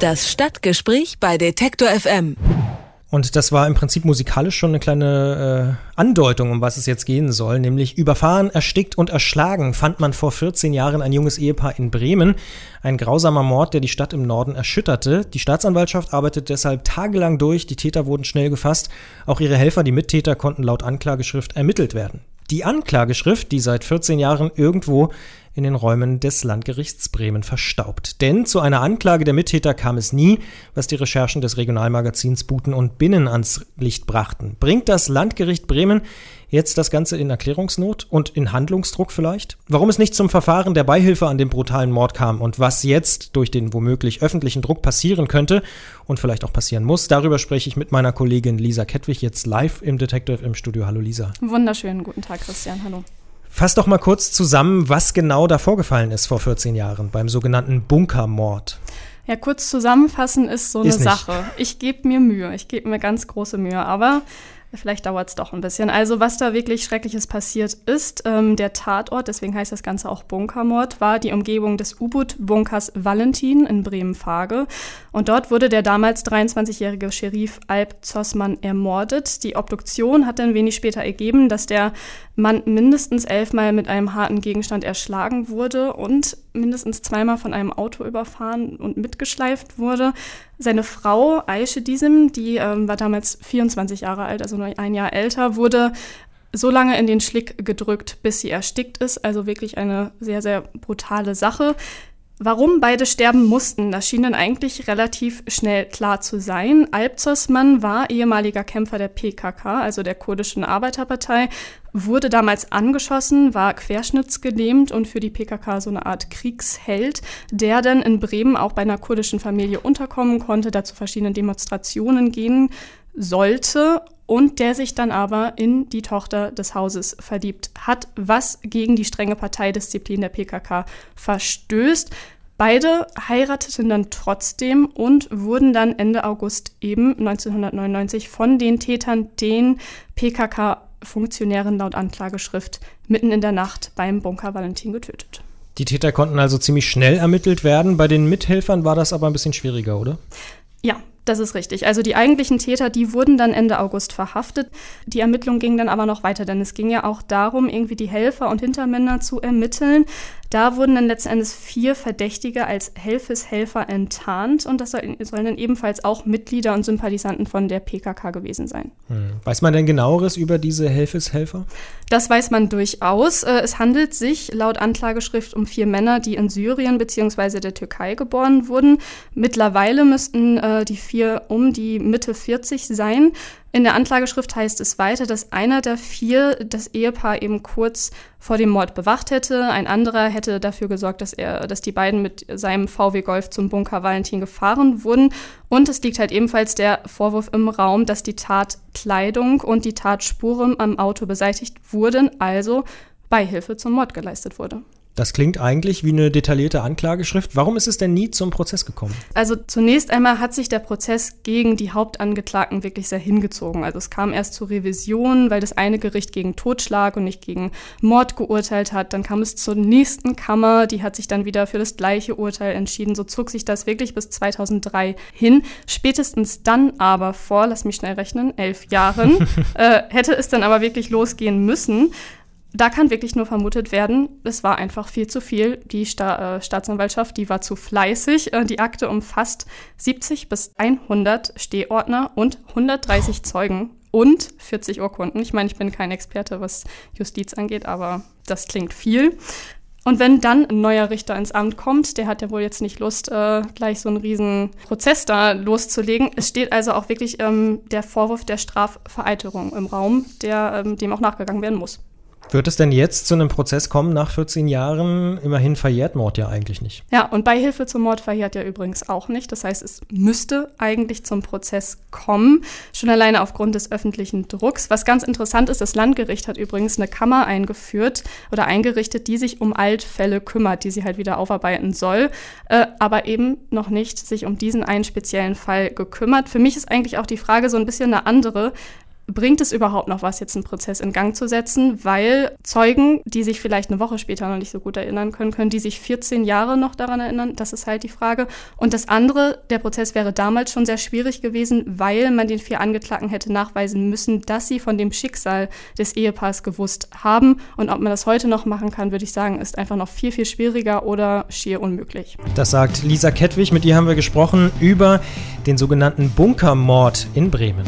Das Stadtgespräch bei Detektor FM. Und das war im Prinzip musikalisch schon eine kleine äh, Andeutung, um was es jetzt gehen soll. Nämlich überfahren, erstickt und erschlagen fand man vor 14 Jahren ein junges Ehepaar in Bremen. Ein grausamer Mord, der die Stadt im Norden erschütterte. Die Staatsanwaltschaft arbeitet deshalb tagelang durch. Die Täter wurden schnell gefasst. Auch ihre Helfer, die Mittäter, konnten laut Anklageschrift ermittelt werden. Die Anklageschrift, die seit 14 Jahren irgendwo in den Räumen des Landgerichts Bremen verstaubt. Denn zu einer Anklage der Mittäter kam es nie, was die Recherchen des Regionalmagazins Buten und Binnen ans Licht brachten. Bringt das Landgericht Bremen jetzt das Ganze in Erklärungsnot und in Handlungsdruck vielleicht? Warum es nicht zum Verfahren der Beihilfe an dem brutalen Mord kam und was jetzt durch den womöglich öffentlichen Druck passieren könnte und vielleicht auch passieren muss, darüber spreche ich mit meiner Kollegin Lisa Kettwig jetzt live im Detective im Studio. Hallo Lisa. Wunderschönen guten Tag, Christian. Hallo. Fass doch mal kurz zusammen, was genau da vorgefallen ist vor 14 Jahren beim sogenannten Bunkermord. Ja, kurz zusammenfassen ist so eine ist Sache. Ich gebe mir Mühe, ich gebe mir ganz große Mühe, aber Vielleicht dauert es doch ein bisschen. Also was da wirklich Schreckliches passiert ist, ähm, der Tatort, deswegen heißt das Ganze auch Bunkermord, war die Umgebung des U-Boot-Bunkers Valentin in Bremen-Fage. Und dort wurde der damals 23-jährige Sheriff Alp Zossmann ermordet. Die Obduktion hat dann wenig später ergeben, dass der Mann mindestens elfmal mit einem harten Gegenstand erschlagen wurde und mindestens zweimal von einem Auto überfahren und mitgeschleift wurde. Seine Frau, Aische Diesem, die ähm, war damals 24 Jahre alt, also nur ein Jahr älter, wurde so lange in den Schlick gedrückt, bis sie erstickt ist. Also wirklich eine sehr, sehr brutale Sache. Warum beide sterben mussten, das schien dann eigentlich relativ schnell klar zu sein. Alpzosman war ehemaliger Kämpfer der PKK, also der kurdischen Arbeiterpartei, wurde damals angeschossen, war querschnittsgelähmt und für die PKK so eine Art Kriegsheld, der dann in Bremen auch bei einer kurdischen Familie unterkommen konnte, da zu verschiedenen Demonstrationen gehen sollte und der sich dann aber in die Tochter des Hauses verliebt hat, was gegen die strenge Parteidisziplin der PKK verstößt. Beide heirateten dann trotzdem und wurden dann Ende August eben 1999 von den Tätern, den PKK-Funktionären laut Anklageschrift, mitten in der Nacht beim Bunker Valentin getötet. Die Täter konnten also ziemlich schnell ermittelt werden. Bei den Mithelfern war das aber ein bisschen schwieriger, oder? Ja, das ist richtig. Also die eigentlichen Täter, die wurden dann Ende August verhaftet. Die Ermittlung ging dann aber noch weiter, denn es ging ja auch darum, irgendwie die Helfer und Hintermänner zu ermitteln. Da wurden dann letzten Endes vier Verdächtige als Helfeshelfer enttarnt und das sollen, sollen dann ebenfalls auch Mitglieder und Sympathisanten von der PKK gewesen sein. Hm. Weiß man denn genaueres über diese Helfeshelfer? Das weiß man durchaus. Äh, es handelt sich laut Anklageschrift um vier Männer, die in Syrien bzw. der Türkei geboren wurden. Mittlerweile müssten äh, die vier um die Mitte 40 sein. In der Anklageschrift heißt es weiter, dass einer der vier das Ehepaar eben kurz vor dem Mord bewacht hätte. Ein anderer hätte dafür gesorgt, dass er, dass die beiden mit seinem VW Golf zum Bunker Valentin gefahren wurden. Und es liegt halt ebenfalls der Vorwurf im Raum, dass die Tatkleidung und die Tatspuren am Auto beseitigt wurden, also Beihilfe zum Mord geleistet wurde. Das klingt eigentlich wie eine detaillierte Anklageschrift. Warum ist es denn nie zum Prozess gekommen? Also zunächst einmal hat sich der Prozess gegen die Hauptangeklagten wirklich sehr hingezogen. Also es kam erst zur Revision, weil das eine Gericht gegen Totschlag und nicht gegen Mord geurteilt hat. Dann kam es zur nächsten Kammer, die hat sich dann wieder für das gleiche Urteil entschieden. So zog sich das wirklich bis 2003 hin. Spätestens dann aber vor, lass mich schnell rechnen, elf Jahren, äh, hätte es dann aber wirklich losgehen müssen da kann wirklich nur vermutet werden, es war einfach viel zu viel. Die Sta äh, Staatsanwaltschaft, die war zu fleißig. Äh, die Akte umfasst 70 bis 100 Stehordner und 130 Zeugen und 40 Urkunden. Ich meine, ich bin kein Experte, was Justiz angeht, aber das klingt viel. Und wenn dann ein neuer Richter ins Amt kommt, der hat ja wohl jetzt nicht Lust, äh, gleich so einen riesen Prozess da loszulegen. Es steht also auch wirklich ähm, der Vorwurf der Strafvereiterung im Raum, der, ähm, dem auch nachgegangen werden muss. Wird es denn jetzt zu einem Prozess kommen nach 14 Jahren? Immerhin verjährt Mord ja eigentlich nicht. Ja, und Beihilfe zum Mord verjährt ja übrigens auch nicht. Das heißt, es müsste eigentlich zum Prozess kommen, schon alleine aufgrund des öffentlichen Drucks. Was ganz interessant ist, das Landgericht hat übrigens eine Kammer eingeführt oder eingerichtet, die sich um Altfälle kümmert, die sie halt wieder aufarbeiten soll, äh, aber eben noch nicht sich um diesen einen speziellen Fall gekümmert. Für mich ist eigentlich auch die Frage so ein bisschen eine andere bringt es überhaupt noch was, jetzt einen Prozess in Gang zu setzen, weil Zeugen, die sich vielleicht eine Woche später noch nicht so gut erinnern können, können die sich 14 Jahre noch daran erinnern? Das ist halt die Frage. Und das andere, der Prozess wäre damals schon sehr schwierig gewesen, weil man den vier Angeklagten hätte nachweisen müssen, dass sie von dem Schicksal des Ehepaars gewusst haben. Und ob man das heute noch machen kann, würde ich sagen, ist einfach noch viel, viel schwieriger oder schier unmöglich. Das sagt Lisa Kettwig. Mit ihr haben wir gesprochen über den sogenannten Bunkermord in Bremen.